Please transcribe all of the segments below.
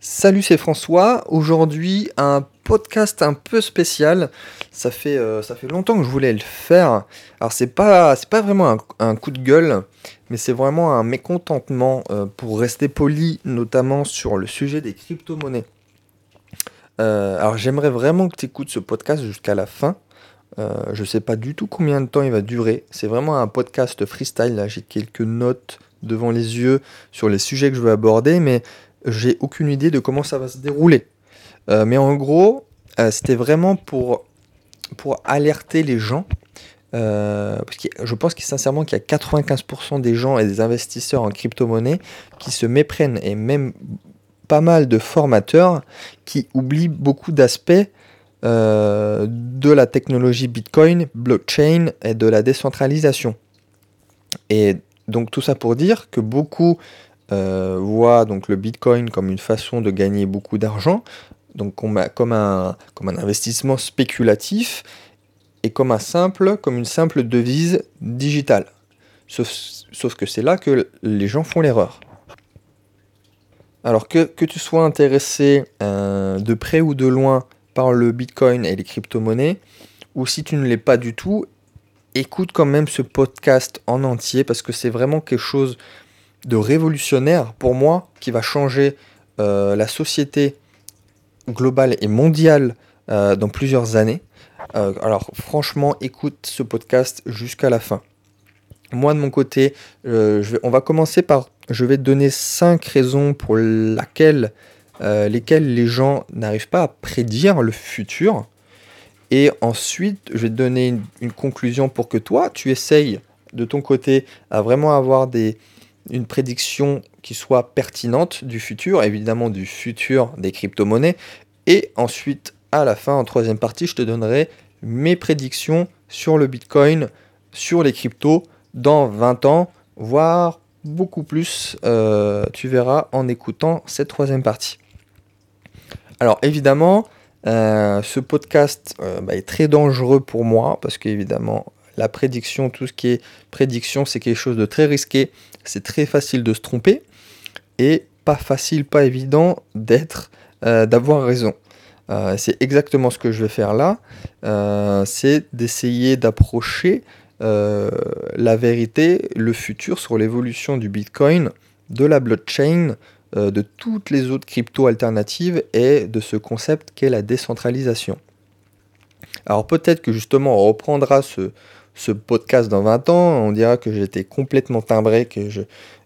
Salut, c'est François. Aujourd'hui, un podcast un peu spécial. Ça fait, euh, longtemps que je voulais le faire. Alors, c'est pas, pas vraiment un, coup de gueule, mais c'est vraiment un mécontentement euh, pour rester poli, notamment sur le sujet des crypto-monnaies. Euh, alors, j'aimerais vraiment que tu écoutes ce podcast jusqu'à la fin. Je sais pas du tout combien de temps il va durer. C'est vraiment un podcast freestyle. Là, j'ai quelques notes devant les yeux sur les sujets que je veux aborder, mais j'ai aucune idée de comment ça va se dérouler. Euh, mais en gros, euh, c'était vraiment pour, pour alerter les gens. euh, parce que je pense que sincèrement qu'il y a 95% des gens et des investisseurs en crypto-monnaie qui se méprennent et même pas mal de formateurs qui oublient beaucoup d'aspects de la technologie Bitcoin, blockchain et de la décentralisation. Et donc tout ça pour dire que beaucoup euh, voient donc le Bitcoin comme une façon de gagner beaucoup d'argent, donc comme un, comme un, investissement spéculatif et comme un simple, comme une simple devise digitale. Sauf, sauf que c'est là que les gens font l'erreur. Alors que, que tu sois intéressé euh, de près ou de loin par le Bitcoin et les crypto-monnaies, ou si tu ne l'es pas du tout, écoute quand même ce podcast en entier parce que c'est vraiment quelque chose de révolutionnaire pour moi qui va changer euh, la société globale et mondiale euh, dans plusieurs années. Euh, alors franchement, écoute ce podcast jusqu'à la fin. Moi de mon côté, on va commencer par, je vais te donner cinq raisons pour laquelle, lesquelles les gens n'arrivent pas à prédire le futur. Et ensuite, je vais te donner une conclusion pour que toi, tu essayes de ton côté à vraiment avoir des, une prédiction qui soit pertinente du futur, évidemment du futur des crypto-monnaies. Et ensuite, à la fin, en troisième partie, je te donnerai mes prédictions sur le Bitcoin, sur les cryptos dans 20 ans, voire beaucoup plus. euh, tu verras en écoutant cette troisième partie. Alors évidemment, euh, ce podcast euh, bah, est très dangereux pour moi parce qu'évidemment, la prédiction, tout ce qui est prédiction, c'est quelque chose de très risqué. C'est très facile de se tromper et pas facile, pas évident d'être, euh, d'avoir raison. Euh, c'est exactement ce que je vais faire là. Euh, c'est d'essayer d'approcher la vérité, le futur sur l'évolution du Bitcoin, de la blockchain, de toutes les autres cryptos alternatives et de ce concept qu'est la décentralisation. Alors peut-être que justement on reprendra ce, ce podcast dans 20 ans, on dira que j'étais complètement timbré, que je,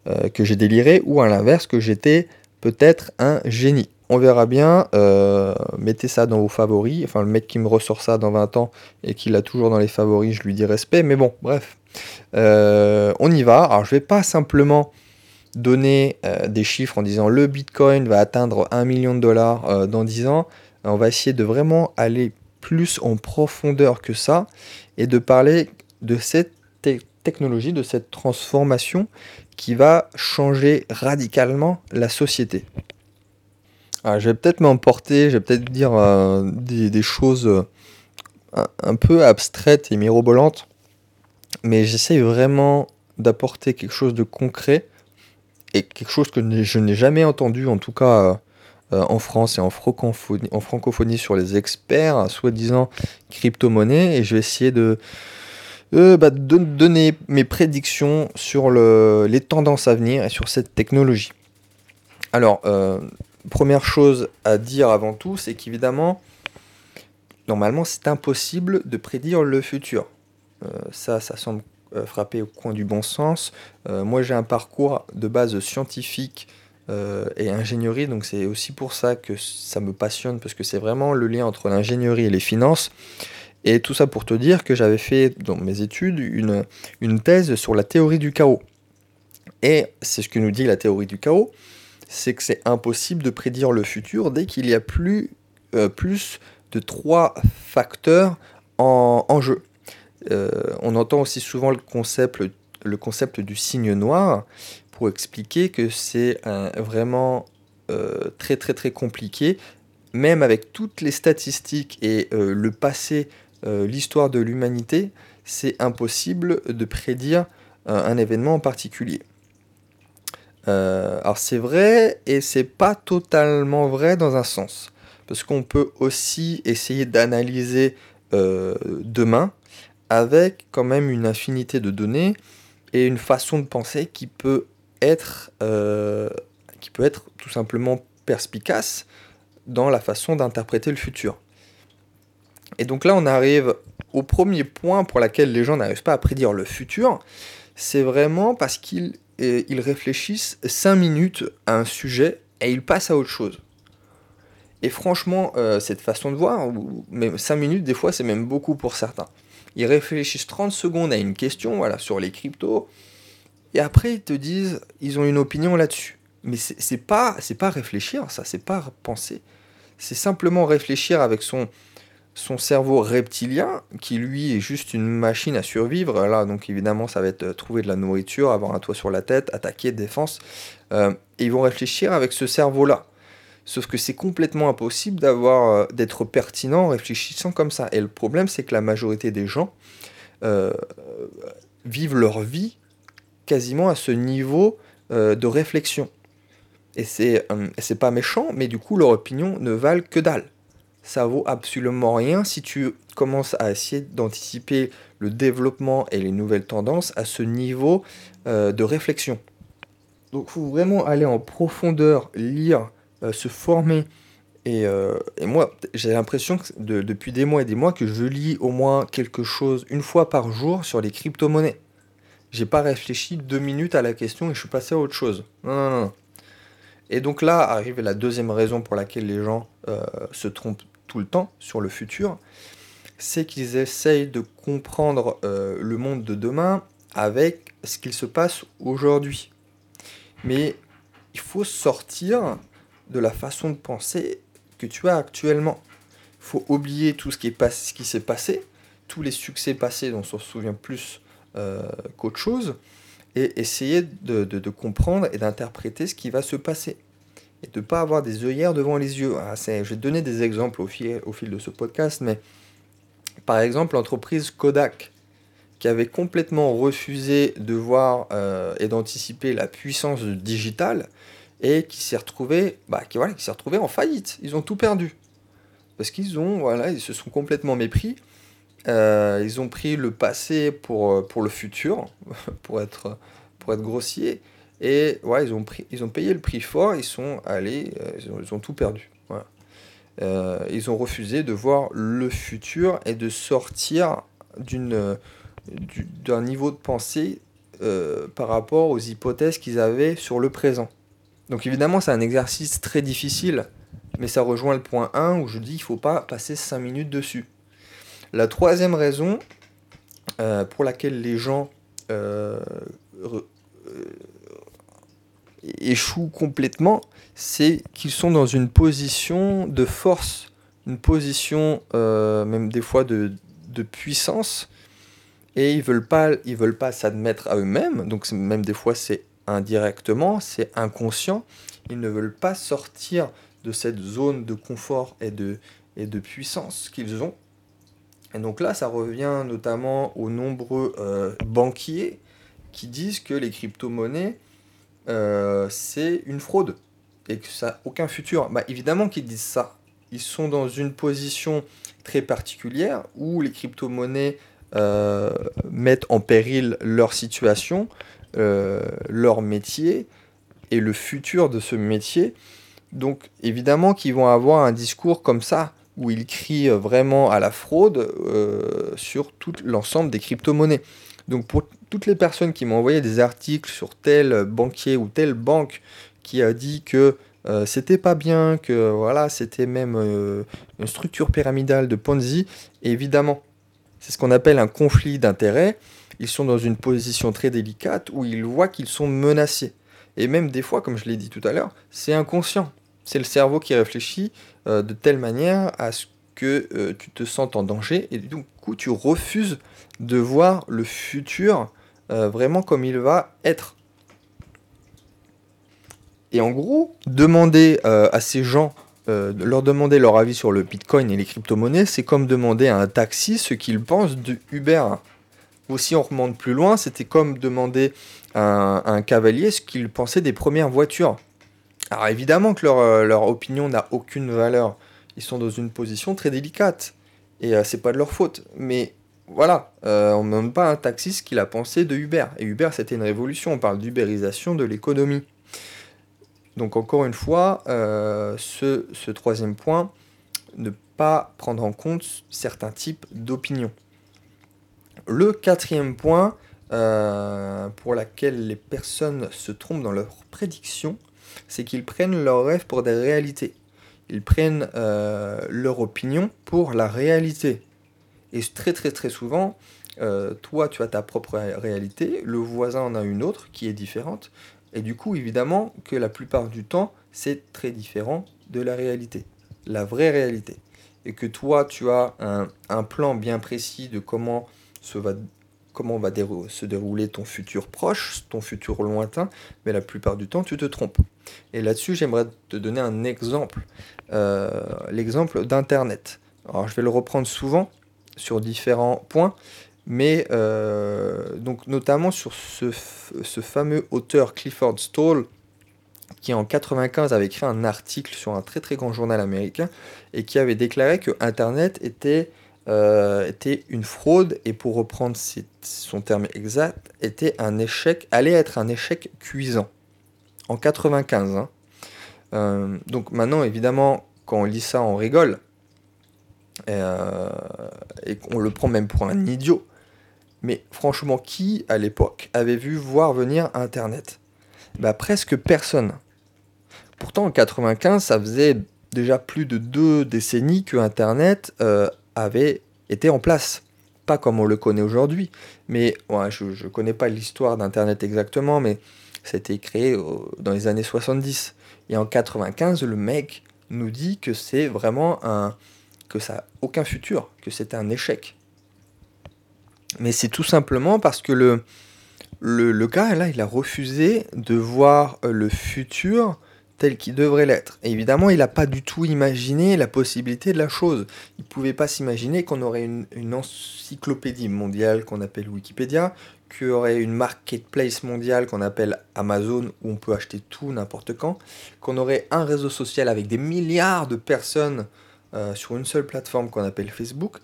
euh, que j'ai déliré, ou à l'inverse que j'étais peut-être un génie. On verra bien, euh, mettez ça dans vos favoris, enfin le mec qui me ressort ça dans 20 ans et qui l'a toujours dans les favoris, je lui dis respect, mais bon, bref. Euh, on y va, alors je vais pas simplement donner des chiffres en disant le Bitcoin va atteindre 1 million de dollars dans 10 ans, on va essayer de vraiment aller plus en profondeur que ça et de parler de cette te- technologie, de cette transformation qui va changer radicalement la société. Alors, je vais peut-être m'emporter, je vais peut-être dire euh, des, choses euh, un, peu abstraites et mirobolantes, mais j'essaye vraiment d'apporter quelque chose de concret et quelque chose que je n'ai jamais entendu, en tout cas euh, en France et en francophonie, en francophonie sur les experts, soi-disant crypto-monnaies, et je vais essayer de, euh, bah, de donner mes prédictions sur le- les tendances à venir et sur cette technologie. Alors, euh, première chose à dire avant tout, c'est qu'évidemment, normalement, c'est impossible de prédire le futur. Euh, ça, ça semble frapper au coin du bon sens. Moi, j'ai un parcours de base scientifique et ingénierie, donc c'est aussi pour ça que ça me passionne, parce que c'est vraiment le lien entre l'ingénierie et les finances. Et tout ça pour te dire que j'avais fait dans mes études une, une thèse sur la théorie du chaos. Et c'est ce que nous dit la théorie du chaos, c'est que c'est impossible de prédire le futur dès qu'il y a plus, euh, plus de trois facteurs en, jeu. Euh, on entend aussi souvent le concept, le concept du signe noir pour expliquer que c'est vraiment euh, très très très compliqué, même avec toutes les statistiques et le passé, l'histoire de l'humanité, c'est impossible de prédire euh, un événement en particulier. Euh, alors c'est vrai et c'est pas totalement vrai dans un sens. Parce qu'on peut aussi essayer d'analyser euh, demain avec quand même une infinité de données et une façon de penser euh, qui peut être tout simplement perspicace dans la façon d'interpréter le futur. Et donc là, on arrive au premier point pour lequel les gens n'arrivent pas à prédire le futur. C'est vraiment parce qu'ils ils réfléchissent 5 minutes à un sujet et ils passent à autre chose. Et franchement, euh, cette façon de voir, même 5 minutes, des fois, c'est même beaucoup pour certains. Ils réfléchissent 30 secondes à une question, voilà, sur les cryptos, et après, ils te disent, ils ont une opinion là-dessus. Mais c'est pas, pas réfléchir, ça, c'est pas penser. C'est simplement réfléchir avec son, son cerveau reptilien, qui lui est juste une machine à survivre. Là, donc évidemment, ça va être euh, trouver de la nourriture, avoir un toit sur la tête, attaquer, défense. Euh, et ils vont réfléchir avec ce cerveau-là. Sauf que c'est complètement impossible euh, d'être pertinent en réfléchissant comme ça. Et le problème, c'est que la majorité des gens vivent leur vie quasiment à ce niveau de réflexion. Et c'est, c'est pas méchant, mais du coup, leur opinion ne valent que dalle ça vaut absolument rien si tu commences à essayer d'anticiper le développement et les nouvelles tendances à ce niveau euh, de réflexion. Donc il faut vraiment aller en profondeur, lire, euh, se former. Euh, et, moi, j'ai l'impression que depuis des mois et des mois que je lis au moins quelque chose une fois par jour sur les crypto-monnaies. J'ai pas réfléchi deux minutes à la question et je suis passé à autre chose. Non, non. Et donc là arrive la deuxième raison pour laquelle les gens se trompent le temps sur le futur, c'est qu'ils essayent de comprendre euh, le monde de demain avec ce qu'il se passe aujourd'hui. Mais il faut sortir de la façon de penser que tu as actuellement. Il faut oublier tout ce qui est s'est passé, tous les succès passés dont on se souvient plus euh, qu'autre chose, et essayer de comprendre et d'interpréter ce qui va se passer et de ne pas avoir des œillères devant les yeux. Ah, je vais donner des exemples au fil, de ce podcast, mais par exemple l'entreprise Kodak, qui avait complètement refusé de voir euh, et d'anticiper la puissance du digital, et qui s'est retrouvé, bah, qui, voilà, qui s'est en faillite. Ils ont tout perdu. Parce qu'ils ont, voilà, ils se sont complètement mépris. Euh, ils ont pris le passé pour, euh, pour le futur, pour être, pour être grossier. Et ouais, ils ont, pris, ils ont payé le prix fort, ils sont allés, euh, ils, ont, tout perdu. Euh, ils ont refusé de voir le futur et de sortir d'une, d'un niveau de pensée euh, par rapport aux hypothèses qu'ils avaient sur le présent. Donc évidemment, c'est un exercice très difficile, mais ça rejoint le point 1 où je dis qu'il ne faut pas passer 5 minutes dessus. La troisième raison pour laquelle les gens échouent complètement, c'est qu'ils sont dans une position de force, une position euh, même des fois de, puissance, et ils veulent pas, ils veulent pas s'admettre à eux-mêmes. Donc même des fois c'est indirectement, c'est inconscient. Ils ne veulent pas sortir de cette zone de confort et de, et de puissance qu'ils ont. Et donc là, ça revient notamment aux nombreux euh, banquiers qui disent que les crypto-monnaies euh, c'est une fraude et que ça n'a aucun futur. Bah, évidemment qu'ils disent ça. Ils sont dans une position très particulière où les crypto-monnaies euh, mettent en péril leur situation, euh, leur métier et le futur de ce métier. Donc évidemment qu'ils vont avoir un discours comme ça, où ils crient vraiment à la fraude sur tout l'ensemble des crypto-monnaies. Donc pour toutes les personnes qui m'ont envoyé des articles sur tel banquier ou telle banque qui a dit que euh, c'était pas bien, que voilà, c'était même euh, une structure pyramidale de Ponzi, évidemment, c'est ce qu'on appelle un conflit d'intérêts. Ils sont dans une position très délicate où ils voient qu'ils sont menacés. Et même des fois, comme je l'ai dit tout à l'heure, c'est inconscient. C'est le cerveau qui réfléchit euh, de telle manière à ce que tu te sens en danger et du coup tu refuses de voir le futur euh, vraiment comme il va être. Et en gros, demander euh, à ces gens, euh, leur demander leur avis sur le Bitcoin et les crypto-monnaies, c'est comme demander à un taxi ce qu'il pense du Uber. Ou si on remonte plus loin, c'était comme demander un, un cavalier ce qu'ils pensaient des premières voitures. Alors évidemment que leur, leur opinion n'a aucune valeur. Ils sont dans une position très délicate. Et c'est pas de leur faute. Mais voilà, euh, on ne demande pas un taxiste qu'il a pensé de Uber. Et Uber, c'était une révolution. On parle d'ubérisation de l'économie. Donc encore une fois, ce, ce troisième point, ne pas prendre en compte certains types d'opinions. Le quatrième point, euh, pour laquelle les personnes se trompent dans leurs prédictions, c'est qu'ils prennent leurs rêves pour des réalités. Ils prennent euh, leur opinion pour la réalité. Et très très très souvent, euh, toi tu as ta propre réalité, le voisin en a une autre qui est différente. Et du coup, évidemment que la plupart du temps, c'est très différent de la réalité, la vraie réalité. Et que toi, tu as un, plan bien précis de comment se va comment va se dérouler ton futur proche, ton futur lointain, mais la plupart du temps, tu te trompes. Et là-dessus, j'aimerais te donner un exemple, euh, l'exemple d'Internet. Alors, je vais le reprendre souvent sur différents points, mais euh, donc notamment sur ce, fameux auteur Clifford Stoll, qui en 95 avait écrit un article sur un très très grand journal américain et qui avait déclaré que Internet était euh, une fraude et pour reprendre son terme exact, était un échec, allait être un échec cuisant en 95. Hein. Euh, donc maintenant, évidemment, quand on lit ça, on rigole euh, et qu'on le prend même pour un idiot. Mais franchement, qui à l'époque avait vu voir venir Internet? Bah, Presque personne. Pourtant, en 95, ça faisait déjà plus de deux décennies que Internet avait été en place. Pas comme on le connaît aujourd'hui, mais je ne connais pas l'histoire d'Internet exactement, mais ça a été créé dans les années 70. Et en 95, le mec nous dit que c'est vraiment un. Que ça n'a aucun futur, que c'était un échec. Mais c'est tout simplement parce que le, le, gars, là, il a refusé de voir le futur tel qu'il devrait l'être. évidemment, il n'a pas du tout imaginé la possibilité de la chose. Il ne pouvait pas s'imaginer qu'on aurait une, encyclopédie mondiale qu'on appelle Wikipédia, qu'il aurait une marketplace mondiale qu'on appelle Amazon, où on peut acheter tout n'importe quand, qu'on aurait un réseau social avec des milliards de personnes euh, sur une seule plateforme qu'on appelle Facebook.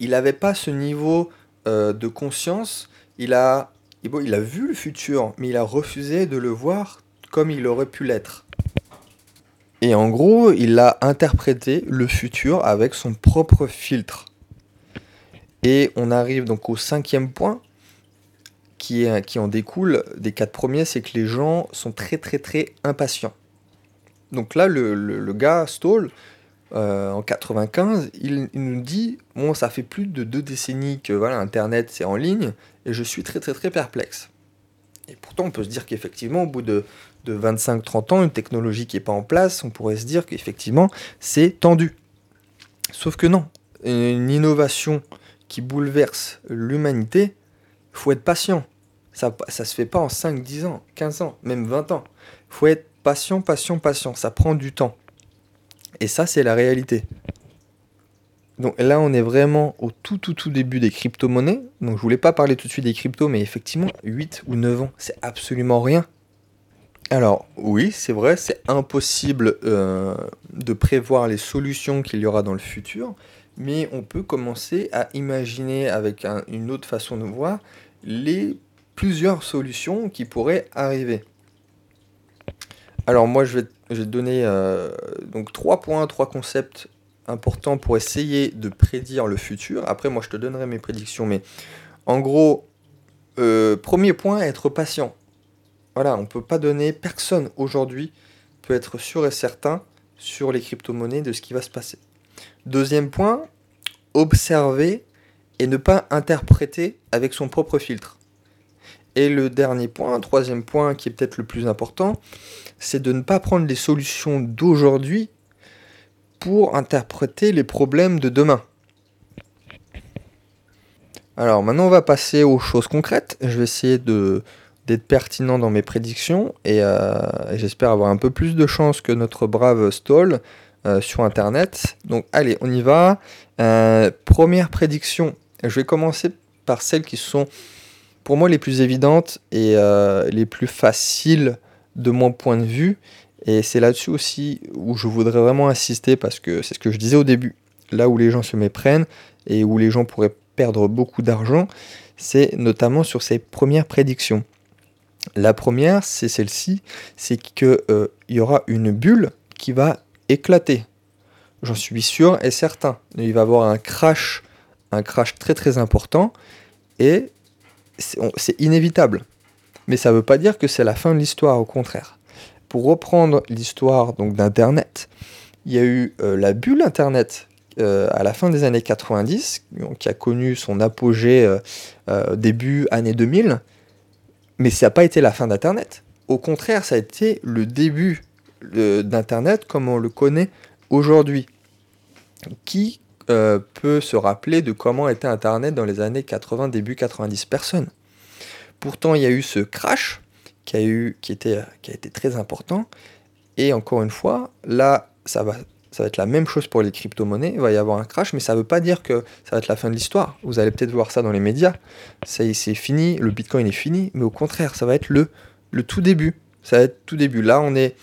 Il n'avait pas ce niveau euh, de conscience. Il a, il a vu le futur, mais il a refusé de le voir comme il aurait pu l'être. Et en gros, il a interprété le futur avec son propre filtre. Et on arrive donc au cinquième point, qui, qui en découle des quatre premiers, c'est que les gens sont très très très impatients. Donc là, le, gars Stall, euh, en 95, il, nous dit bon, ça fait plus de deux décennies que voilà, Internet c'est en ligne, et je suis très très très perplexe. Et pourtant, on peut se dire qu'effectivement, au bout de, de 25-30 ans, une technologie qui n'est pas en place, on pourrait se dire qu'effectivement, c'est tendu. Sauf que non. Une innovation qui bouleverse l'humanité, faut être patient. Ça ne se fait pas en 5, 10 ans, 15 ans, même 20 ans. faut être patient, patient, patient. Ça prend du temps. Et ça, c'est la réalité. Donc là, on est vraiment au tout, tout, tout début des crypto-monnaies. Donc je voulais pas parler tout de suite des cryptos, mais effectivement, 8 ou 9 ans, c'est absolument rien. Alors oui, c'est vrai, c'est impossible euh, de prévoir les solutions qu'il y aura dans le futur, mais on peut commencer à imaginer avec une autre façon de voir les plusieurs solutions qui pourraient arriver. Alors moi je vais, je vais donner euh, donc trois points, trois concepts importants pour essayer de prédire le futur. Après moi je te donnerai mes prédictions, mais en gros, euh, premier point, être patient voilà, on ne peut pas donner, personne aujourd'hui peut être sûr et certain sur les crypto-monnaies de ce qui va se passer. Deuxième point, observer et ne pas interpréter avec son propre filtre. Et le dernier point, troisième point qui est peut-être le plus important, c'est de ne pas prendre les solutions d'aujourd'hui pour interpréter les problèmes de demain. Alors maintenant on va passer aux choses concrètes. Je vais essayer de, d'être pertinent dans mes prédictions euh, et, j'espère avoir un peu plus de chance que notre brave Stoll euh, sur Internet. Donc allez, on y va. Euh, première prédiction. Je vais commencer par celles qui sont pour moi les plus évidentes et euh, les plus faciles de mon point de vue. Et c'est là-dessus aussi où je voudrais vraiment insister parce que c'est ce que je disais au début. Là où les gens se méprennent et où les gens pourraient perdre beaucoup d'argent, c'est notamment sur ces premières prédictions. La première, c'est celle-ci, c'est qu'il euh, y aura une bulle qui va éclater. J'en suis sûr et certain. Il va y avoir un crash, un crash très très important et c'est inévitable. Mais ça ne veut pas dire que c'est la fin de l'histoire, au contraire. Pour reprendre l'histoire d'Internet, il y a eu euh, la bulle Internet euh, à la fin des années 90, qui a connu son apogée euh, début année 2000, mais ça n'a pas été la fin d'Internet. Au contraire, ça a été le début d'Internet comme on le connaît aujourd'hui. Qui peut se rappeler de comment était Internet dans les années 80, début 90 Personne. Pourtant, il y a eu ce crash qui a, eu, qui était, qui a été très important. Et encore une fois, là, ça va, ça va être la même chose pour les crypto-monnaies. Il va y avoir un crash, mais ça ne veut pas dire que ça va être la fin de l'histoire. Vous allez peut-être voir ça dans les médias. C'est fini, le Bitcoin est fini, mais au contraire, ça va être le, le tout début. Ça va être tout début. Là, on est,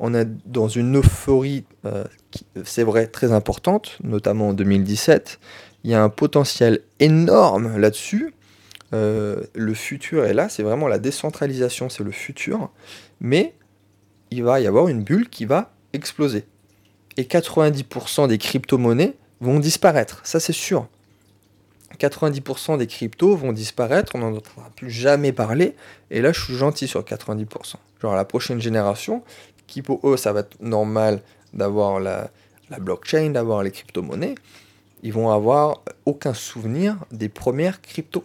on est dans une euphorie, euh, c'est vrai, très importante, notamment en 2017. Il y a un potentiel énorme là-dessus. Euh, le futur est là, c'est vraiment la décentralisation, c'est le futur. Mais il va y avoir une bulle qui va exploser. Et 90% des crypto-monnaies vont disparaître, ça c'est sûr. 90% des cryptos vont disparaître, on n'en entendra plus jamais parler. Et là, je suis gentil sur 90%. Genre la prochaine génération, qui pour eux, ça va être normal d'avoir la, blockchain, d'avoir les crypto-monnaies, ils vont avoir aucun souvenir des premières cryptos.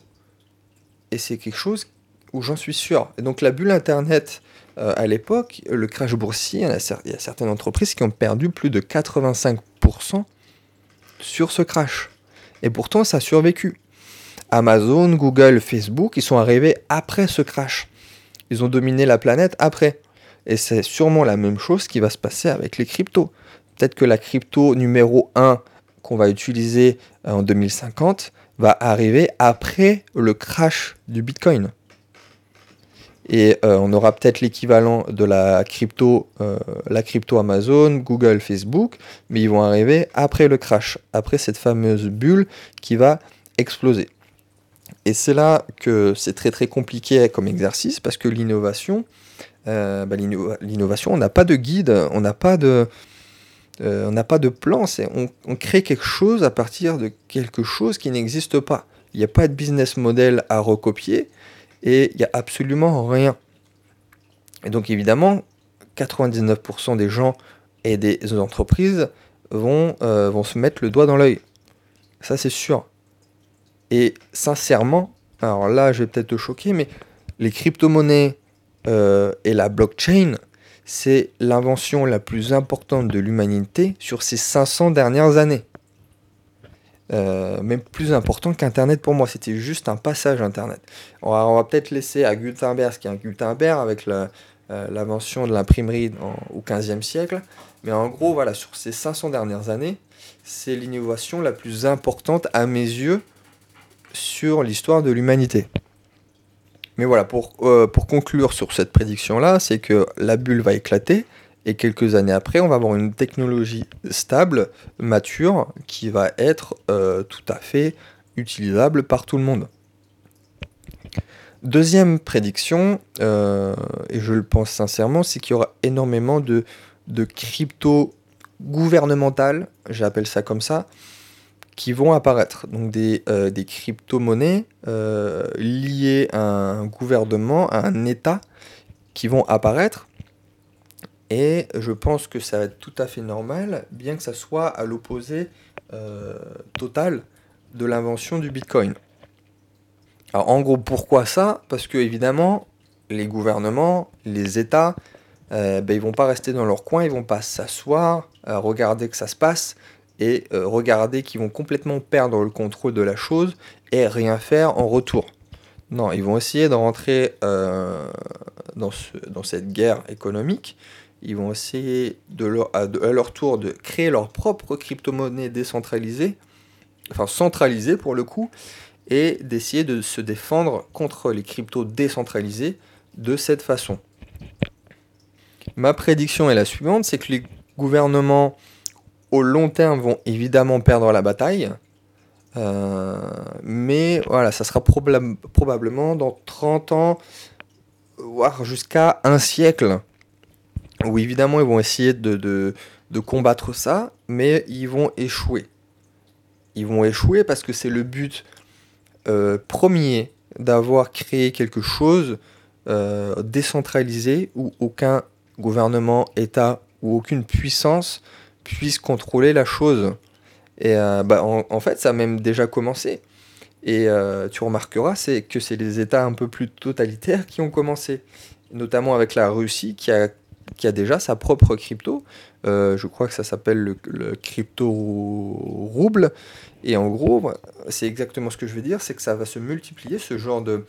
Et c'est quelque chose où j'en suis sûr. Et donc la bulle Internet, euh, à l'époque, le crash boursier, il y, a, certaines entreprises qui ont perdu plus de 85% sur ce crash. Et pourtant, ça a survécu. Amazon, Google, Facebook, ils sont arrivés après ce crash. Ils ont dominé la planète après. Et c'est sûrement la même chose qui va se passer avec les cryptos. Peut-être que la crypto numéro 1 qu'on va utiliser euh, en 2050 va arriver après le crash du Bitcoin. Et euh, on aura peut-être l'équivalent de la crypto, euh, la crypto Amazon, Google, Facebook, mais ils vont arriver après le crash, après cette fameuse bulle qui va exploser. Et c'est là que c'est très très compliqué comme exercice parce que l'innovation, bah, l'innovation, on n'a pas de guide, on n'a pas de, euh, on n'a pas de plan, on, on, crée quelque chose à partir de quelque chose qui n'existe pas. Il n'y a pas de business model à recopier et il n'y a absolument rien. Et donc évidemment, 99% des gens et des entreprises vont, euh, vont se mettre le doigt dans l'œil. Ça c'est sûr. Et sincèrement, alors là je vais peut-être te choquer, mais les crypto-monnaies euh, et la blockchain, c'est l'invention la plus importante de l'humanité sur ces 500 dernières années. Euh, même plus important qu'Internet pour moi, c'était juste un passage Internet. On va, peut-être laisser à Gutenberg, ce qui est un Gutenberg, avec euh, l'invention de l'imprimerie au 15e siècle. Mais en gros, voilà, sur ces 500 dernières années, c'est l'innovation la plus importante à mes yeux sur l'histoire de l'humanité. Mais voilà, pour, euh, pour conclure sur cette prédiction-là, c'est que la bulle va éclater et quelques années après, on va avoir une technologie stable, mature, qui va être euh, tout à fait utilisable par tout le monde. Deuxième prédiction, euh, et je le pense sincèrement, c'est qu'il y aura énormément de, de crypto gouvernementales, j'appelle ça comme ça, qui vont apparaître. Donc des, euh, des crypto-monnaies euh, liées à un gouvernement, à un État, qui vont apparaître. Et je pense que ça va être tout à fait normal, bien que ça soit à l'opposé euh, total de l'invention du Bitcoin. Alors en gros, pourquoi ça? Parce que évidemment, les gouvernements, les États, ben, ils vont pas rester dans leur coin, ils vont pas s'asseoir, regarder que ça se passe et euh, regarder qu'ils vont complètement perdre le contrôle de la chose et rien faire en retour. Non, ils vont essayer de rentrer euh, dans, cette guerre économique. Ils vont essayer à, leur tour de créer leur propre crypto-monnaie décentralisée, enfin centralisée pour le coup, et d'essayer de se défendre contre les cryptos décentralisés de cette façon. Ma prédiction est la suivante, c'est que les gouvernements au long terme vont évidemment perdre la bataille, euh, mais voilà, ça sera probablement dans 30 ans, voire jusqu'à un siècle, où évidemment ils vont essayer de, de, combattre ça, mais ils vont échouer. Ils vont échouer parce que c'est le but euh, premier d'avoir créé quelque chose euh, décentralisé où aucun gouvernement, État ou aucune puissance puisse contrôler la chose. Et euh, bah, en, fait, ça a même déjà commencé. Et euh, tu remarqueras c'est que c'est les États un peu plus totalitaires qui ont commencé, notamment avec la Russie qui a, qui a déjà sa propre crypto. Euh, je crois que ça s'appelle le, crypto-rouble. Et en gros, c'est exactement ce que je veux dire, c'est que ça va se multiplier, ce genre de,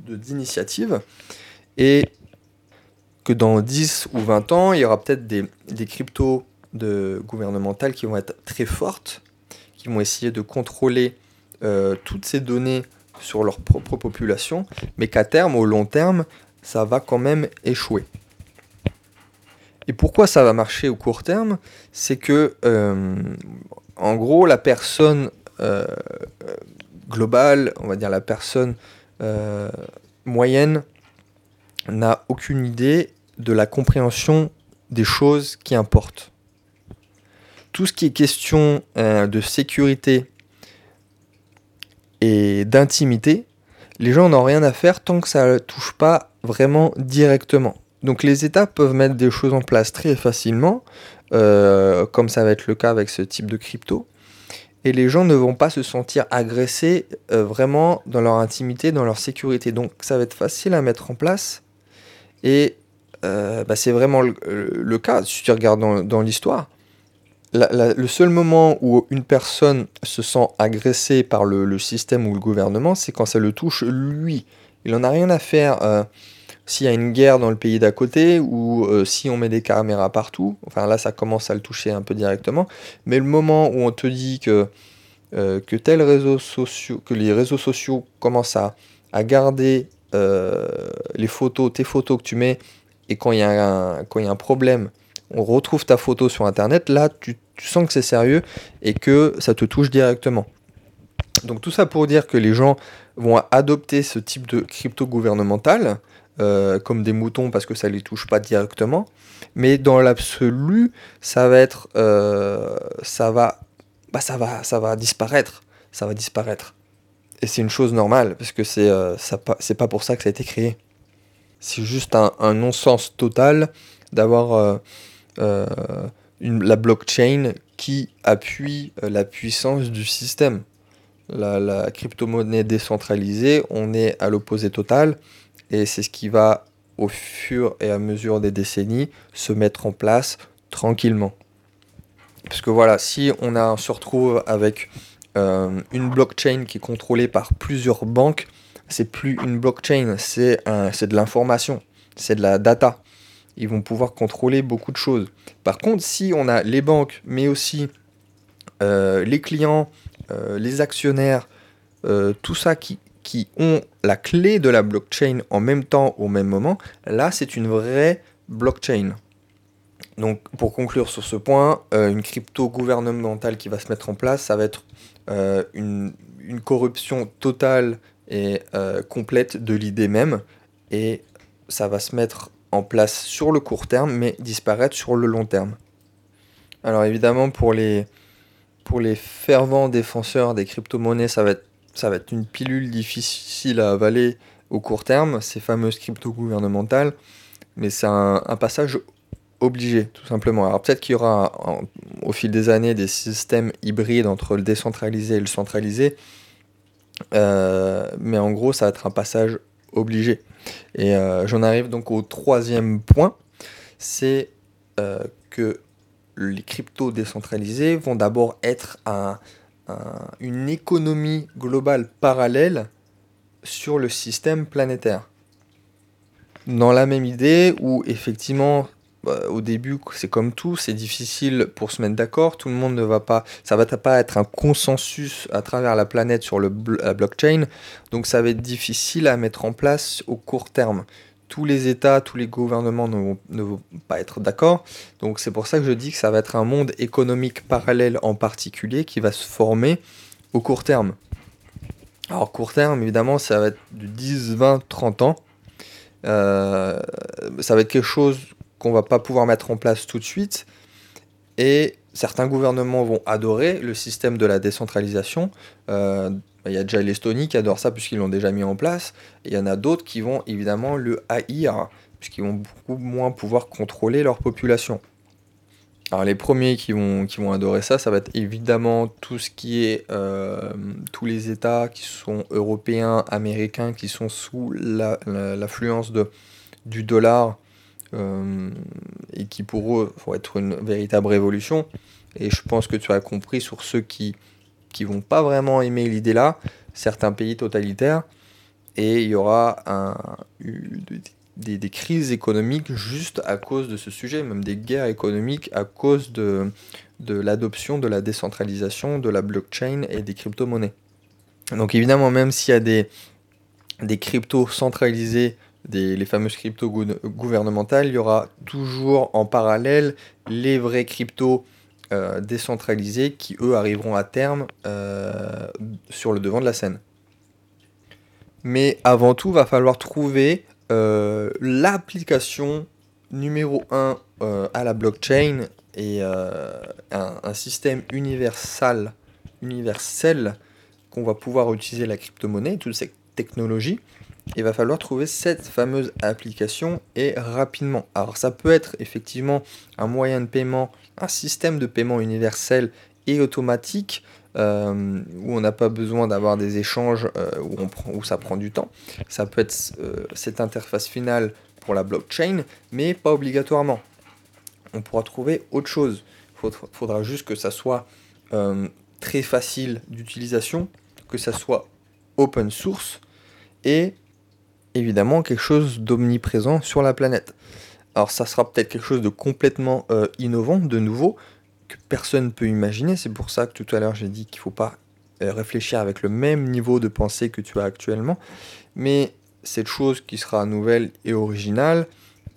d'initiative. Et que dans 10 ou 20 ans, il y aura peut-être des, cryptos de gouvernementales qui vont être très fortes, qui vont essayer de contrôler euh, toutes ces données sur leur propre population, mais qu'à terme, au long terme, ça va quand même échouer. Et pourquoi ça va marcher au court terme? C'est que, euh, en gros, la personne euh, globale, on va dire la personne moyenne, n'a aucune idée de la compréhension des choses qui importent tout ce qui est question euh, de sécurité et d'intimité, les gens n'ont rien à faire tant que ça ne touche pas vraiment directement. Donc les États peuvent mettre des choses en place très facilement, euh, comme ça va être le cas avec ce type de crypto, et les gens ne vont pas se sentir agressés euh, vraiment dans leur intimité, dans leur sécurité. Donc ça va être facile à mettre en place, et bah, c'est vraiment le, cas, si tu regardes dans l'histoire le seul moment où une personne se sent agressée par le, système ou le gouvernement, c'est quand ça le touche lui. Il n'en a rien à faire euh, s'il y a une guerre dans le pays d'à côté ou euh, si on met des caméras partout. Enfin là, ça commence à le toucher un peu directement. Mais le moment où on te dit que, euh, que, tel réseau sociaux, que les réseaux sociaux commencent à, à garder les photos, tes photos que tu mets, et quand il y, a un problème, on retrouve ta photo sur Internet, là, tu, sens que c'est sérieux et que ça te touche directement. Donc tout ça pour dire que les gens vont adopter ce type de crypto gouvernemental euh, comme des moutons parce que ça les touche pas directement, mais dans l'absolu, ça va être, euh, ça va, bah ça va, ça va disparaître, ça va disparaître. Et c'est une chose normale parce que c'est, euh, pas pour ça que ça a été créé. C'est juste un, non-sens total d'avoir euh, la blockchain qui appuie euh, la puissance du système. La, crypto-monnaie décentralisée, on est à l'opposé total et c'est ce qui va au fur et à mesure des décennies se mettre en place tranquillement. Parce que voilà, si on, se retrouve avec euh, une blockchain qui est contrôlée par plusieurs banques, c'est plus une blockchain, c'est de l'information, c'est de la data ils vont pouvoir contrôler beaucoup de choses. Par contre, si on a les banques, mais aussi euh, les clients, euh, les actionnaires, euh, tout ça qui, qui ont la clé de la blockchain en même temps, au même moment, là, c'est une vraie blockchain. Donc, pour conclure sur ce point, une crypto gouvernementale qui va se mettre en place, ça va être une, une, corruption totale et complète de l'idée même, et ça va se mettre en place sur le court terme, mais disparaître sur le long terme. Alors évidemment, pour les, pour les fervents défenseurs des crypto-monnaies, ça va, être, ça va être une pilule difficile à avaler au court terme, ces fameuses crypto gouvernementales, mais c'est un, passage obligé, tout simplement. Alors peut-être qu'il y aura au fil des années des systèmes hybrides entre le décentralisé et le centralisé, euh, mais en gros, ça va être un passage obligé. Et euh, j'en arrive donc au troisième point, c'est euh, que les cryptos décentralisés vont d'abord être une économie globale parallèle sur le système planétaire. Dans la même idée où effectivement, bah, au début, c'est comme tout, c'est difficile pour se mettre d'accord. Tout le monde ne va pas, ça va pas être un consensus à travers la planète sur le, la blockchain. Donc ça va être difficile à mettre en place au court terme. Tous les États, tous les gouvernements ne vont, ne vont pas être d'accord. Donc c'est pour ça que je dis que ça va être un monde économique parallèle en particulier qui va se former au court terme. Alors court terme, évidemment, ça va être du 10, 20, 30 ans. Euh, ça va être quelque chose qu'on va pas pouvoir mettre en place tout de suite. Et certains gouvernements vont adorer le système de la décentralisation. Euh, il y a déjà l'Estonie qui adore ça puisqu'ils l'ont déjà mis en place. Et il y en a d'autres qui vont évidemment le haïr puisqu'ils vont beaucoup moins pouvoir contrôler leur population. Alors les premiers qui vont, qui vont adorer ça, ça va être évidemment tout ce qui est euh, tous les États qui sont européens, américains, qui sont sous l'influence de du dollar euh, et qui pour eux vont être une véritable révolution. Et je pense que tu as compris sur ceux qui qui vont pas vraiment aimer l'idée là, certains pays totalitaires, et il y aura un, des, crises économiques juste à cause de ce sujet, même des guerres économiques à cause de, de l'adoption de la décentralisation, de la blockchain et des crypto-monnaies. Donc évidemment, même s'il y a des, des cryptos centralisés, des, les fameuses cryptos gouvernementales, il y aura toujours en parallèle les vrais cryptos euh, décentralisés qui, eux, arriveront à terme euh, sur le devant de la scène. Mais avant tout, va falloir trouver euh, l'application numéro 1 euh, à la blockchain euh, un, système universal, universel qu'on va pouvoir utiliser la crypto-monnaie, toute cette technologie. Il va falloir trouver cette fameuse application et rapidement. Alors ça peut être effectivement un moyen de paiement, un système de paiement universel et automatique euh, où on n'a pas besoin d'avoir des échanges euh, où, on prend, où ça prend du temps. Ça peut être euh, cette interface finale pour la blockchain, mais pas obligatoirement. On pourra trouver autre chose. Il faudra juste que ça soit très facile d'utilisation, que ça soit open source et évidemment quelque chose d'omniprésent sur la planète. Alors ça sera peut-être quelque chose de complètement innovant, de nouveau, que personne ne peut imaginer. C'est pour ça que tout à l'heure j'ai dit qu'il ne faut pas euh, réfléchir avec le même niveau de pensée que tu as actuellement. Mais cette chose qui sera nouvelle et originale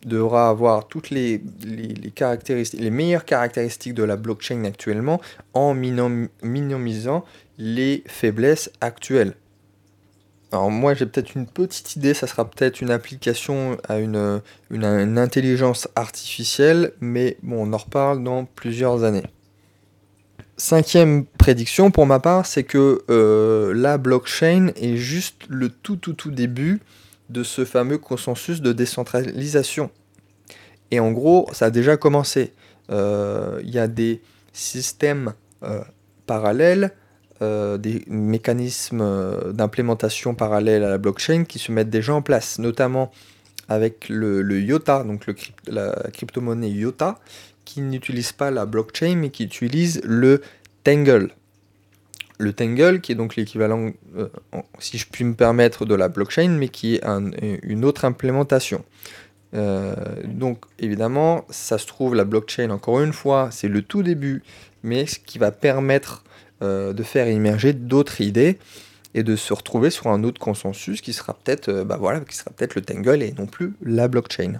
devra avoir toutes les, caractéristiques, les meilleures caractéristiques de la blockchain actuellement en minimisant les faiblesses actuelles. Alors moi j'ai peut-être une petite idée, ça sera peut-être une application à une, une, intelligence artificielle, mais bon, on en reparle dans plusieurs années. Cinquième prédiction pour ma part, c'est que euh, la blockchain est juste le tout tout tout début de ce fameux consensus de décentralisation. Et en gros, ça a déjà commencé. Euh, il y a des systèmes euh, parallèles euh, des mécanismes euh, d'implémentation parallèles à la blockchain qui se mettent déjà en place, notamment avec le, IOTA, donc la crypto-monnaie IOTA, qui n'utilise pas la blockchain mais qui utilise le Tangle. Le Tangle, qui est donc l'équivalent, euh, si je puis me permettre, de la blockchain, mais qui est une autre implémentation. donc évidemment, ça se trouve, la blockchain, encore une fois, c'est le tout début, mais ce qui va permettre euh, de faire émerger d'autres idées et de se retrouver sur un autre consensus qui sera peut-être euh, bah voilà, qui sera peut-être le Tangle et non plus la blockchain.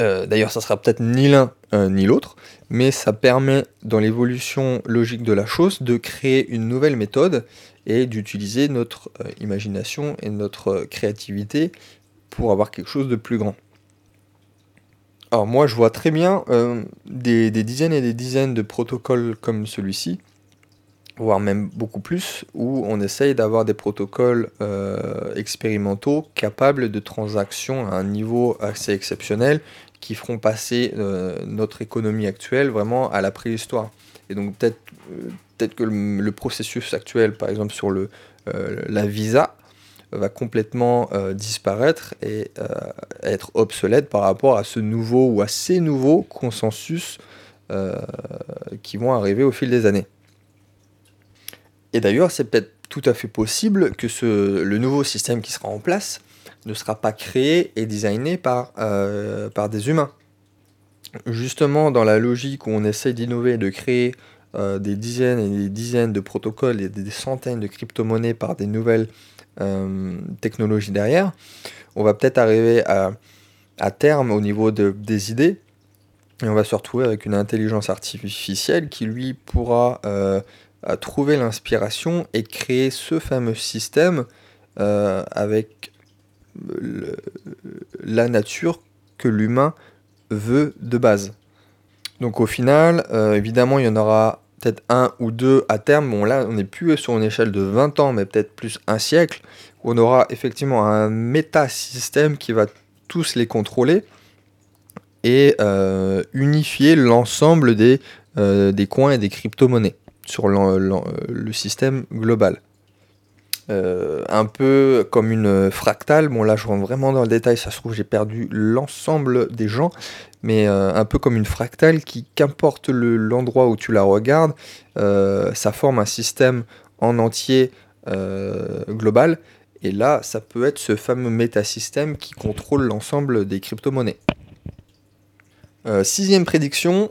Euh, d'ailleurs, ça sera peut-être ni l'un ni l'autre, mais ça permet dans l'évolution logique de la chose de créer une nouvelle méthode et d'utiliser notre imagination et notre créativité pour avoir quelque chose de plus grand. Alors moi, je vois très bien des, dizaines et des dizaines de protocoles comme celui-ci voire même beaucoup plus, où on essaye d'avoir des protocoles euh, expérimentaux capables de transactions à un niveau assez exceptionnel qui feront passer euh, notre économie actuelle vraiment à la préhistoire. Et donc peut-être euh, que le, processus actuel, par exemple sur le, la visa, va complètement disparaître et être obsolète par rapport à ce nouveau ou à ces nouveaux consensus qui vont arriver au fil des années. Et d'ailleurs, c'est peut-être tout à fait possible que le nouveau système qui sera en place ne sera pas créé et designé par, euh, par des humains. justement, dans la logique où on essaie d'innover et de créer euh, des dizaines et des dizaines de protocoles et des centaines de crypto-monnaies par des nouvelles euh, technologies derrière, on va peut-être arriver à, à, terme au niveau de, des idées et on va se retrouver avec une intelligence artificielle qui lui pourra euh, trouver l'inspiration et créer ce fameux système avec le, la nature que l'humain veut de base. Donc au final, euh, évidemment, il y en aura peut-être un ou deux à terme. Bon là, on n'est plus sur une échelle de 20 ans, mais peut-être plus un siècle, on aura effectivement un métasystème qui va tous les contrôler et euh, unifier l'ensemble des, euh, des coins et des crypto-monnaies sur le système global. Euh, un peu comme une fractale. Bon là je rentre vraiment dans le détail, ça se trouve j'ai perdu l'ensemble des gens, mais euh, un peu comme une fractale qui, qu'importe l'endroit où tu la regardes, euh, ça forme un système en entier global. Et là, ça peut être ce fameux métasystème qui contrôle l'ensemble des crypto-monnaies. sixième prédiction,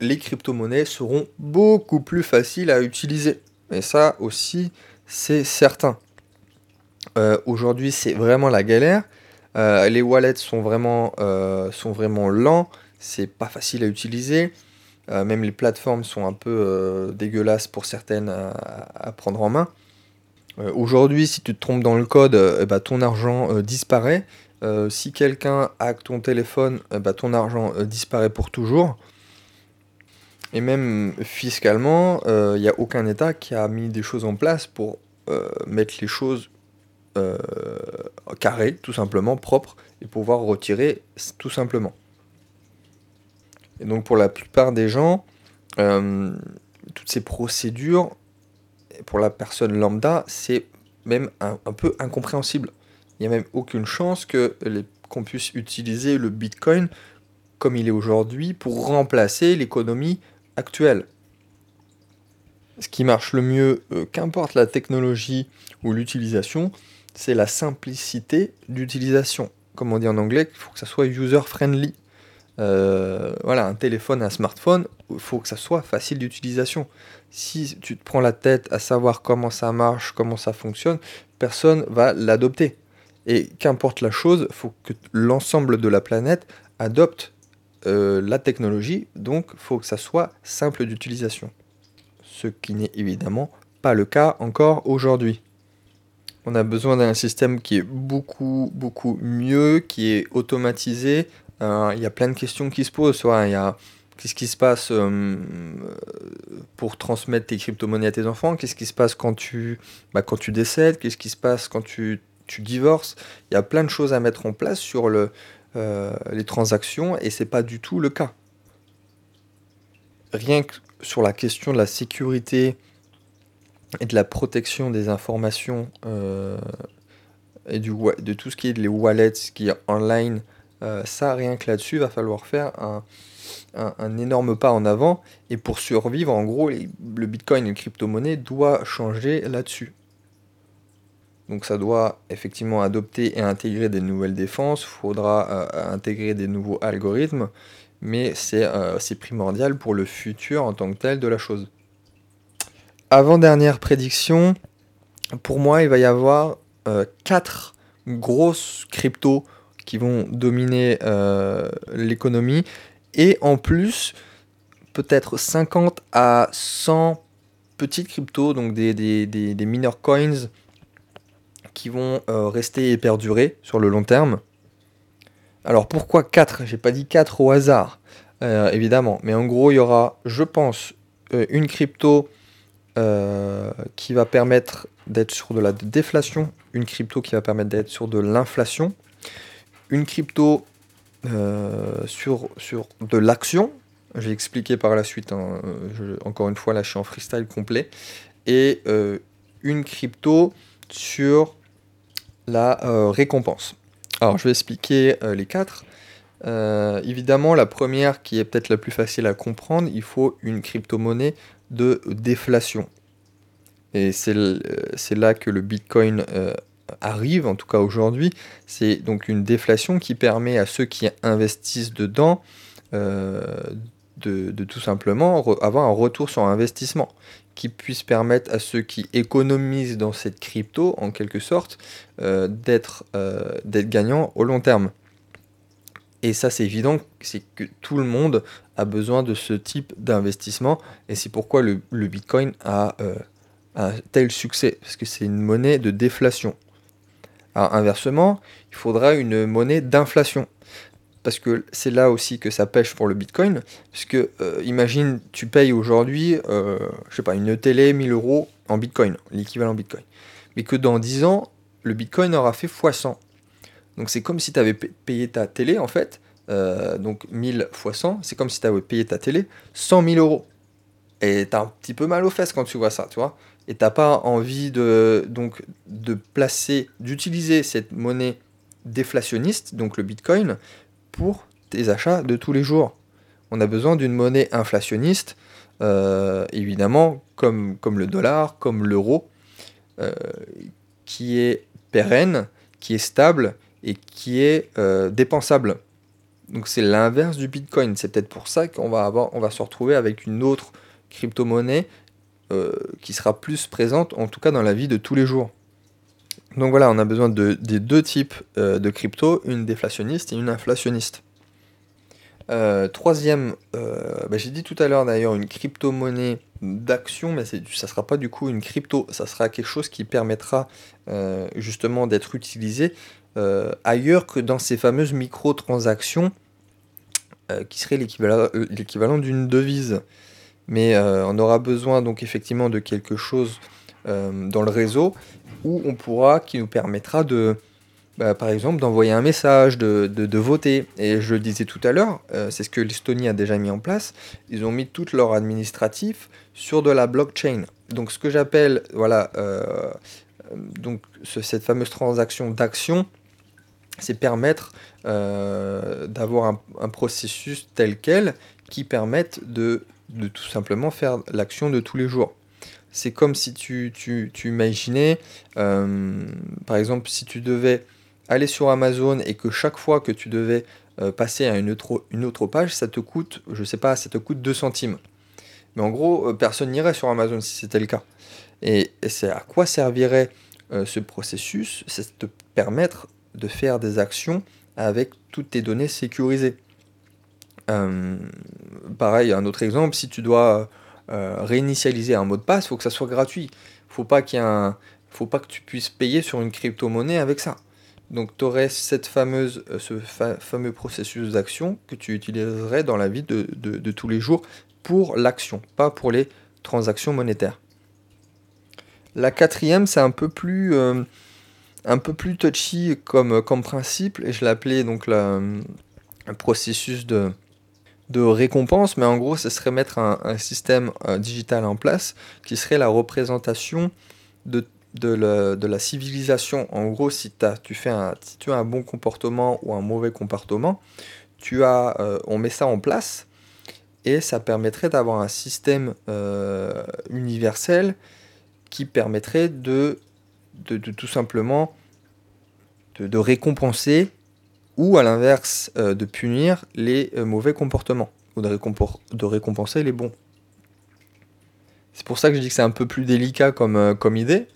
les crypto-monnaies seront beaucoup plus faciles à utiliser. Et ça aussi, c'est certain. Euh, aujourd'hui, c'est vraiment la galère. Euh, les wallets sont vraiment, euh, sont vraiment lents, c'est pas facile à utiliser. même les plateformes sont un peu dégueulasses pour certaines à, prendre en main. Aujourd'hui, si tu te trompes dans le code, ben, ton argent disparaît. si quelqu'un hack ton téléphone, ben, ton argent disparaît pour toujours. Et même fiscalement, il n'y a aucun État qui a mis des choses en place pour mettre les choses euh, carré, tout simplement, propre, et pouvoir retirer tout simplement. Et donc pour la plupart des gens, euh, toutes ces procédures, pour la personne lambda, c'est même un, peu incompréhensible. Il n'y a même aucune chance que qu'on puisse utiliser le Bitcoin comme il est aujourd'hui pour remplacer l'économie actuelle. Ce qui marche le mieux, euh, qu'importe la technologie ou l'utilisation, c'est la simplicité d'utilisation. Comme on dit en anglais, il faut que ça soit user-friendly. Euh, voilà, un téléphone, un smartphone, il faut que ça soit facile d'utilisation. Si tu te prends la tête à savoir comment ça marche, comment ça fonctionne, personne va l'adopter. Et qu'importe la chose, il faut que l'ensemble de la planète adopte euh, la technologie, donc il faut que ça soit simple d'utilisation. Ce qui n'est évidemment pas le cas encore aujourd'hui. On a besoin d'un système qui est beaucoup, beaucoup mieux, qui est automatisé. Euh, il y a plein de questions qui se posent. Il y a qu'est-ce qui se passe euh, pour transmettre tes crypto-monnaies à tes enfants? Qu'est-ce qui se passe quand tu, bah, quand tu décèdes? Qu'est-ce qui se passe quand tu, tu divorces? Il y a plein de choses à mettre en place sur le, euh, les transactions et c'est pas du tout le cas. Rien que sur la question de la sécurité et de la protection des informations euh, et de tout ce qui est les wallets, ce qui est online, euh, ça, rien que là-dessus, va falloir faire un, énorme pas en avant. Et pour survivre, en gros, le Bitcoin et crypto-monnaie doit changer là-dessus. Donc ça doit effectivement adopter et intégrer des nouvelles défenses, il faudra euh, intégrer des nouveaux algorithmes, mais c'est primordial pour le futur en tant que tel de la chose. Avant-dernière prédiction, pour moi, il va y avoir euh, quatre grosses cryptos qui vont dominer euh, l'économie. Et en plus, peut-être 50 à 100 petites cryptos, donc des, des, minor coins, qui vont euh, rester et perdurer sur le long terme. Alors pourquoi 4 J'ai pas dit 4 au hasard, évidemment. Mais en gros, il y aura, je pense, une crypto euh, qui va permettre d'être sur de la déflation, une crypto qui va permettre d'être sur de l'inflation, une crypto euh, sur, sur de l'action, j'ai expliqué par la suite, hein, encore une fois là je suis en freestyle complet, et euh, une crypto sur la récompense. Alors je vais expliquer les quatre. évidemment, la première qui est peut-être la plus facile à comprendre, il faut une crypto-monnaie de déflation. Et c'est là que le Bitcoin euh, arrive, en tout cas aujourd'hui. C'est donc une déflation qui permet à ceux qui investissent dedans de, tout simplement avoir un retour sur investissement qui puisse permettre à ceux qui économisent dans cette crypto, en quelque sorte, d'être gagnants au long terme. Et ça, c'est évident, c'est que tout le monde a besoin de ce type d'investissement. Et c'est pourquoi le, Bitcoin a, euh, un tel succès, parce que c'est une monnaie de déflation. Alors inversement, il faudra une monnaie d'inflation. Parce que c'est là aussi que ça pêche pour le Bitcoin. Puisque euh, imagine, tu payes aujourd'hui, euh, je sais pas, une télé 1000 euros en Bitcoin, l'équivalent Bitcoin. Mais que dans 10 ans, le Bitcoin aura fait x100. Donc c'est comme si tu avais payé ta télé en fait, euh, donc 1000 fois 100, c'est comme si tu avais payé ta télé 100 000 euros. Et tu as un petit peu mal aux fesses quand tu vois ça, tu vois. Et t'as pas envie de, donc, de placer, d'utiliser cette monnaie déflationniste, donc le Bitcoin, pour tes achats de tous les jours. On a besoin d'une monnaie inflationniste, euh, évidemment, comme, le dollar, comme l'euro, euh, qui est pérenne, qui est stable et qui est euh, dépensable. Donc c'est l'inverse du Bitcoin. C'est peut-être pour ça qu'on va, avoir, on va se retrouver avec une autre crypto-monnaie qui sera plus présente, en tout cas dans la vie de tous les jours. Donc voilà, on a besoin de, des deux types euh, de crypto, une déflationniste et une inflationniste. troisième, bah, j'ai dit tout à l'heure d'ailleurs une crypto-monnaie d'action, mais ça ne sera pas du coup une crypto, ça sera quelque chose qui permettra justement d'être utilisé euh, ailleurs que dans ces fameuses microtransactions euh, qui seraient l'équivalent euh, d'une devise. Mais on aura besoin donc effectivement de quelque chose dans le réseau où on pourra, qui nous permettra de, bah, par exemple, d'envoyer un message, de, de, voter. Et je le disais tout à l'heure, c'est ce que l'Estonie a déjà mis en place. Ils ont mis tout leur administratif sur de la blockchain. Donc ce que j'appelle, voilà, donc cette fameuse transaction d'action, c'est permettre euh, d'avoir un, processus tel quel qui permette de, tout simplement faire l'action de tous les jours. C'est comme si tu, imaginais, euh, par exemple, si tu devais aller sur Amazon et que chaque fois que tu devais euh, passer à une autre, page, ça te coûte, je sais pas, ça te coûte 2 centimes. Mais en gros, personne n'irait sur Amazon si c'était le cas. Et, c'est à quoi servirait ce processus? C'est te permettre de faire des actions avec toutes tes données sécurisées. Euh, pareil, un autre exemple, si tu dois euh, réinitialiser un mot de passe, il faut que ça soit gratuit. Faut pas qu'il faut pas que tu puisses payer sur une crypto-monnaie avec ça. Donc tu aurais cette fameuse, euh, ce fameux processus d'action que tu utiliserais dans la vie de, tous les jours pour l'action, pas pour les transactions monétaires. La quatrième, c'est un peu plus un peu plus touchy comme, comme principe, et je l'appelais donc le processus de, de récompense, mais en gros, ce serait mettre un, système euh, digital en place qui serait la représentation de, de, la civilisation. En gros, si, as, tu fais un, tu as un bon comportement ou un mauvais comportement, tu as, euh, on met ça en place et ça permettrait d'avoir un système euh, universel qui permettrait de de, tout simplement de, récompenser ou à l'inverse euh, de punir les euh, mauvais comportements ou de, récompenser les bons. C'est pour ça que je dis que c'est un peu plus délicat comme, euh, idée,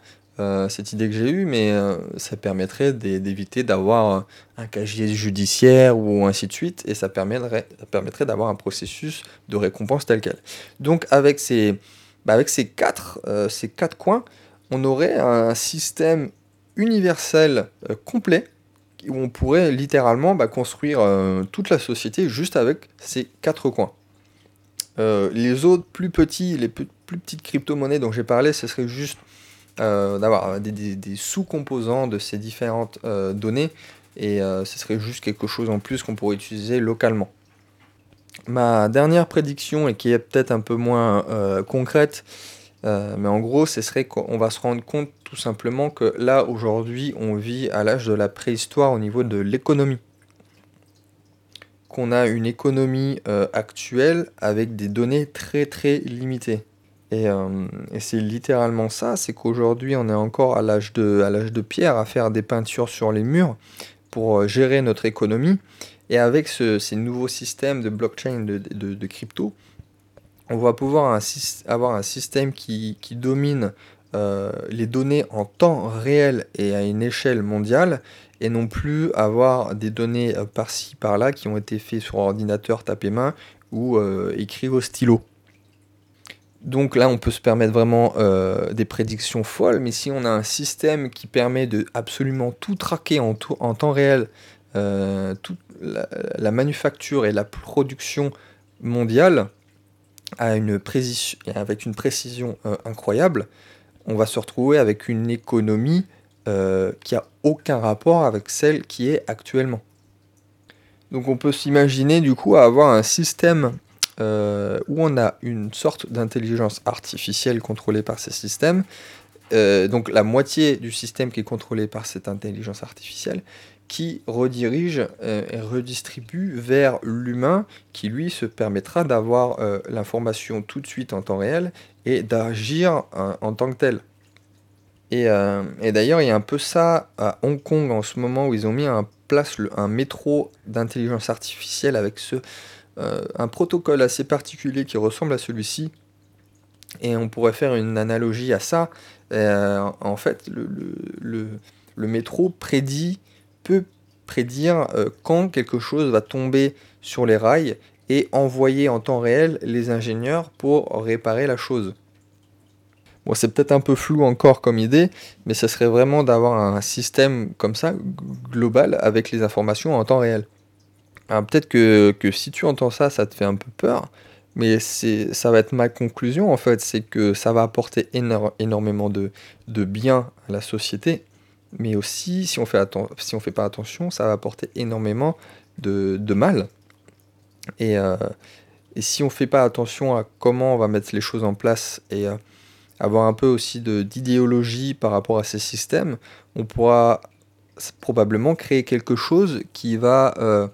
cette idée que j'ai eue, mais ça permettrait d'éviter d'avoir un casier judiciaire ou ainsi de suite, et ça permettrait, d'avoir un processus de récompense tel quel. Donc avec ces, bah, quatre, ces quatre coins, on aurait un système universel complet où on pourrait littéralement bah, construire euh, toute la société juste avec ces quatre coins. Euh, les autres plus petits, les plus, petites crypto-monnaies dont j'ai parlé, ce serait juste d'avoir des, sous-composants de ces différentes données et ce serait juste quelque chose en plus qu'on pourrait utiliser localement. Ma dernière prédiction, et qui est peut-être un peu moins concrète, euh, mais en gros, ce serait qu'on va se rendre compte tout simplement que là, aujourd'hui, on vit à l'âge de la préhistoire au niveau de l'économie. Qu'on a une économie euh, actuelle avec des données très très limitées. Euh, et, c'est littéralement ça, c'est qu'aujourd'hui, on est encore à l'âge de, de pierre à faire des peintures sur les murs pour gérer notre économie. Et avec ces nouveaux systèmes de blockchain, de, crypto, on va pouvoir avoir un système qui, domine euh, les données en temps réel et à une échelle mondiale, et non plus avoir des données euh, par-ci, par-là qui ont été faites sur ordinateur tapé main ou euh, écrits au stylo. Donc là, on peut se permettre vraiment des prédictions folles, mais si on a un système qui permet de absolument tout traquer en temps réel, toute la, manufacture et la production mondiale, avec une précision incroyable, on va se retrouver avec une économie euh, qui a aucun rapport avec celle qui est actuellement. Donc on peut s'imaginer du coup avoir un système euh, où on a une sorte d'intelligence artificielle contrôlée par ces systèmes, euh, donc la moitié du système qui est contrôlé par cette intelligence artificielle, qui redirige et redistribue vers l'humain qui lui se permettra d'avoir l'information tout de suite en temps réel et d'agir en tant que tel. Euh, et, d'ailleurs, il y a un peu ça à Hong Kong en ce moment où ils ont mis en place un métro d'intelligence artificielle avec ce, euh, un protocole assez particulier qui ressemble à celui-ci. Et on pourrait faire une analogie à ça. Euh, en fait, le, le, métro prédit, peut prédire quand quelque chose va tomber sur les rails et envoyer en temps réel les ingénieurs pour réparer la chose. Bon, c'est peut-être un peu flou encore comme idée, mais ça serait vraiment d'avoir un système comme ça, global, avec les informations en temps réel. Alors peut-être que, si tu entends ça, ça te fait un peu peur, mais ça va être ma conclusion en fait, c'est que ça va apporter énormément de, de bien à la société, mais aussi, si on fait, si on fait pas attention, ça va apporter énormément de, de mal. Et, euh, et si on fait pas attention à comment on va mettre les choses en place et euh, avoir un peu aussi d'idéologie par rapport à ces systèmes, on pourra probablement créer quelque chose qui va euh,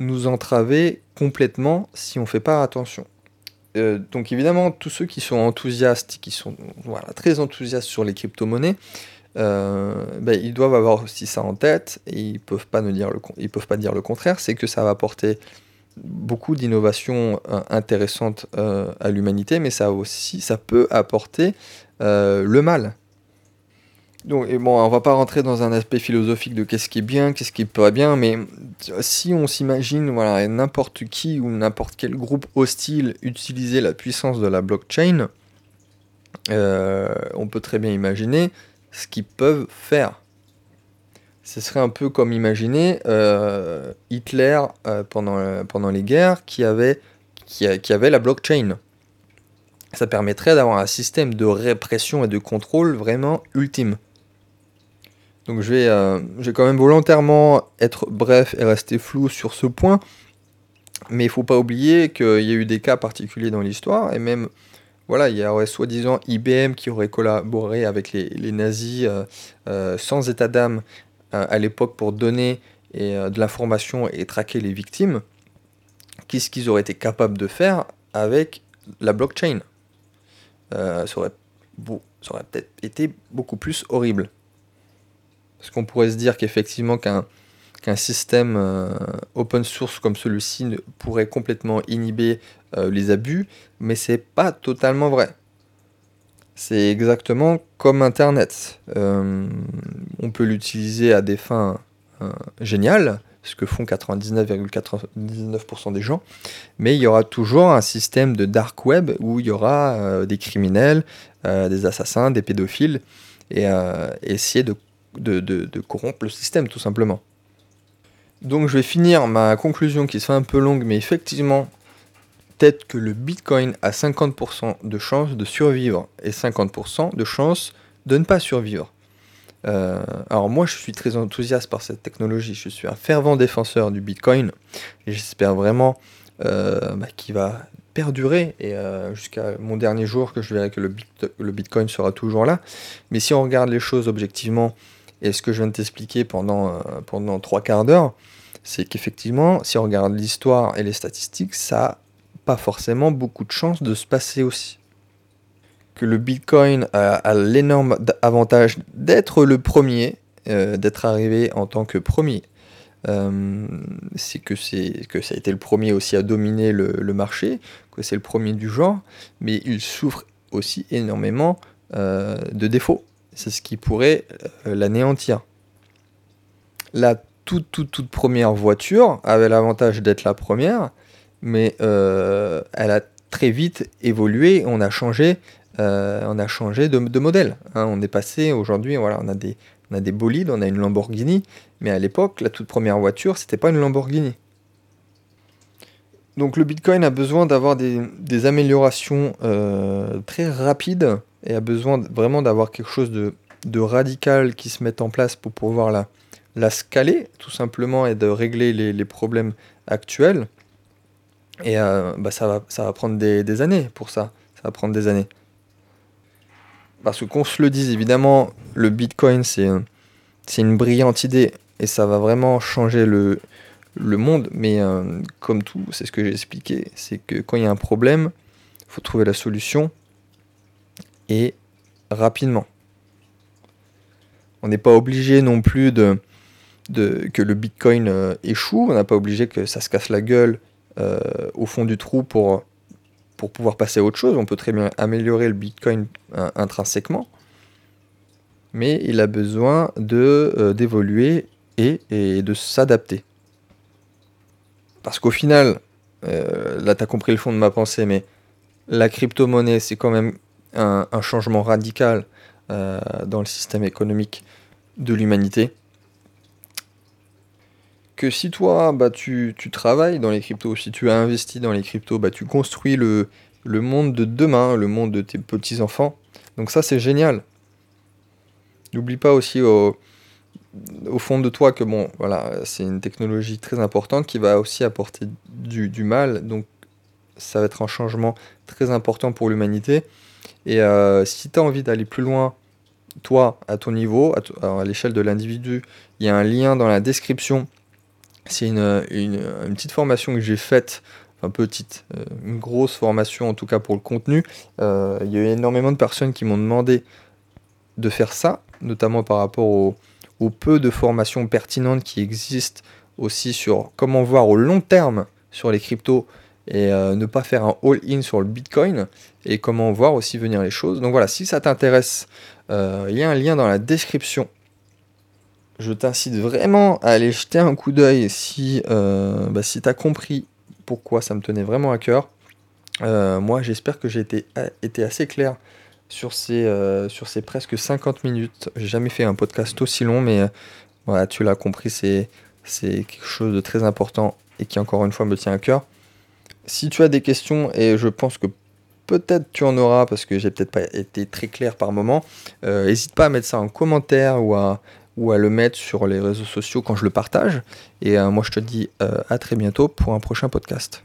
nous entraver complètement si on ne fait pas attention. Donc évidemment, tous ceux qui sont enthousiastes, qui sont voilà, très enthousiastes sur les crypto-monnaies, euh, ben, ils doivent avoir aussi ça en tête et ils ne peuvent, pas dire le, peuvent pas dire le contraire, c'est que ça va apporter beaucoup d'innovations euh, intéressantes euh, à l'humanité, mais ça aussi, ça peut apporter le mal. Donc, et bon, on va pas rentrer dans un aspect philosophique de qu'est-ce qui est bien, qu'est-ce qui est pas bien, mais si on s'imagine, voilà, n'importe qui ou n'importe quel groupe hostile utiliser la puissance de la blockchain, on peut très bien imaginer ce qu'ils peuvent faire ce serait un peu comme imaginer euh, Hitler euh, pendant, pendant les guerres qui avait, qui, avait la blockchain. Ça permettrait d'avoir un système de répression et de contrôle vraiment ultime. Donc je vais, euh, je vais quand même volontairement être bref et rester flou sur ce point. Mais il ne faut pas oublier qu'il y a eu des cas particuliers dans l'histoire, et même, voilà, il y aurait soi-disant IBM qui aurait collaboré avec les, nazis sans état d'âme à l'époque pour donner euh, de l'information et traquer les victimes, qu'est-ce qu'ils auraient été capables de faire avec la blockchain? Euh, Ça aurait, aurait peut-être été beaucoup plus horrible. Parce qu'on pourrait se dire qu'effectivement qu'un qu'un système euh, open source comme celui-ci pourrait complètement inhiber les abus, mais c'est pas totalement vrai. C'est exactement comme Internet. Euh, on peut l'utiliser à des fins euh, géniales, ce que font 99,99% des gens, mais il y aura toujours un système de dark web où il y aura euh, des criminels, des assassins, des pédophiles, et essayer de, de, corrompre le système tout simplement. Donc je vais finir ma conclusion qui se fait un peu longue, mais effectivement, peut-être que le Bitcoin a 50% de chance de survivre et 50% de chance de ne pas survivre. Euh, alors moi, je suis très enthousiaste par cette technologie. Je suis un fervent défenseur du Bitcoin et j'espère vraiment euh, bah, qu'il va perdurer et euh, jusqu'à mon dernier jour que je verrai que le, Bitcoin sera toujours là. Mais si on regarde les choses objectivement et ce que je viens de t'expliquer pendant, pendant trois quarts d'heure, c'est qu'effectivement, si on regarde l'histoire et les statistiques, ça pas forcément beaucoup de chances de se passer aussi. Que le Bitcoin a, l'énorme avantage d'être le premier, euh, d'être arrivé en tant que premier, c'est que, que ça a été le premier aussi à dominer le marché, que c'est le premier du genre, mais il souffre aussi énormément de défauts. C'est ce qui pourrait l'anéantir. La toute, toute, toute première voiture avait l'avantage d'être la première, mais elle a très vite évolué, on a changé, euh, on a changé de, modèle. Hein. On est passé aujourd'hui, on a des, bolides, on a une Lamborghini, mais à l'époque, la toute première voiture, c'était pas une Lamborghini. Donc le Bitcoin a besoin d'avoir des, améliorations euh, très rapides et a besoin vraiment d'avoir quelque chose de, radical qui se mette en place pour pouvoir la, scaler, tout simplement, et de régler les problèmes actuels. Et euh, bah, ça, va, ça va prendre des, années pour ça. Ça va prendre des années. Parce qu'on se le dise, évidemment, le Bitcoin, c'est une brillante idée et ça va vraiment changer le, le monde. Mais euh, comme tout, c'est ce que j'ai expliqué, c'est que quand il y a un problème, il faut trouver la solution et rapidement. On n'est pas obligé non plus de, que le Bitcoin euh, échoue, on n'a pas obligé que ça se casse la gueule euh, au fond du trou pour, pour pouvoir passer à autre chose. On peut très bien améliorer le Bitcoin euh, intrinsèquement, mais il a besoin de d'évoluer et, de s'adapter. Parce qu'au final, là tu as compris le fond de ma pensée, mais la crypto-monnaie, c'est quand même un, changement radical dans le système économique de l'humanité que si toi, bah, tu, travailles dans les cryptos, si tu as investi dans les cryptos, bah, tu construis le, monde de demain, le monde de tes petits-enfants. Donc ça, c'est génial. N'oublie pas aussi au, fond de toi que bon, voilà, c'est une technologie très importante qui va aussi apporter du, mal. Donc ça va être un changement très important pour l'humanité. Et euh, si tu as envie d'aller plus loin, toi, à ton niveau, à l'échelle de l'individu, il y a un lien dans la description c'est une, une, petite formation que j'ai faite, enfin petite, euh, une grosse formation en tout cas pour le contenu. Euh, il y a eu énormément de personnes qui m'ont demandé de faire ça, notamment par rapport au, peu de formations pertinentes qui existent aussi sur comment voir au long terme sur les cryptos et euh, ne pas faire un all-in sur le Bitcoin et comment voir aussi venir les choses. Donc voilà, si ça t'intéresse, il y a un lien dans la description je t'incite vraiment à aller jeter un coup d'œil si, euh, bah, si tu as compris pourquoi ça me tenait vraiment à cœur. Euh, moi, j'espère que j'ai été, été, assez clair sur ces, euh, sur ces presque 50 minutes. J'ai jamais fait un podcast aussi long, mais voilà, tu l'as compris, c'est quelque chose de très important et qui, encore une fois, me tient à cœur. Si tu as des questions, et je pense que peut-être tu en auras parce que j'ai peut-être pas été très clair par moment, n'hésite pas à mettre ça en commentaire ou à, ou à le mettre sur les réseaux sociaux quand je le partage. Et euh, moi, je te dis euh, à très bientôt pour un prochain podcast.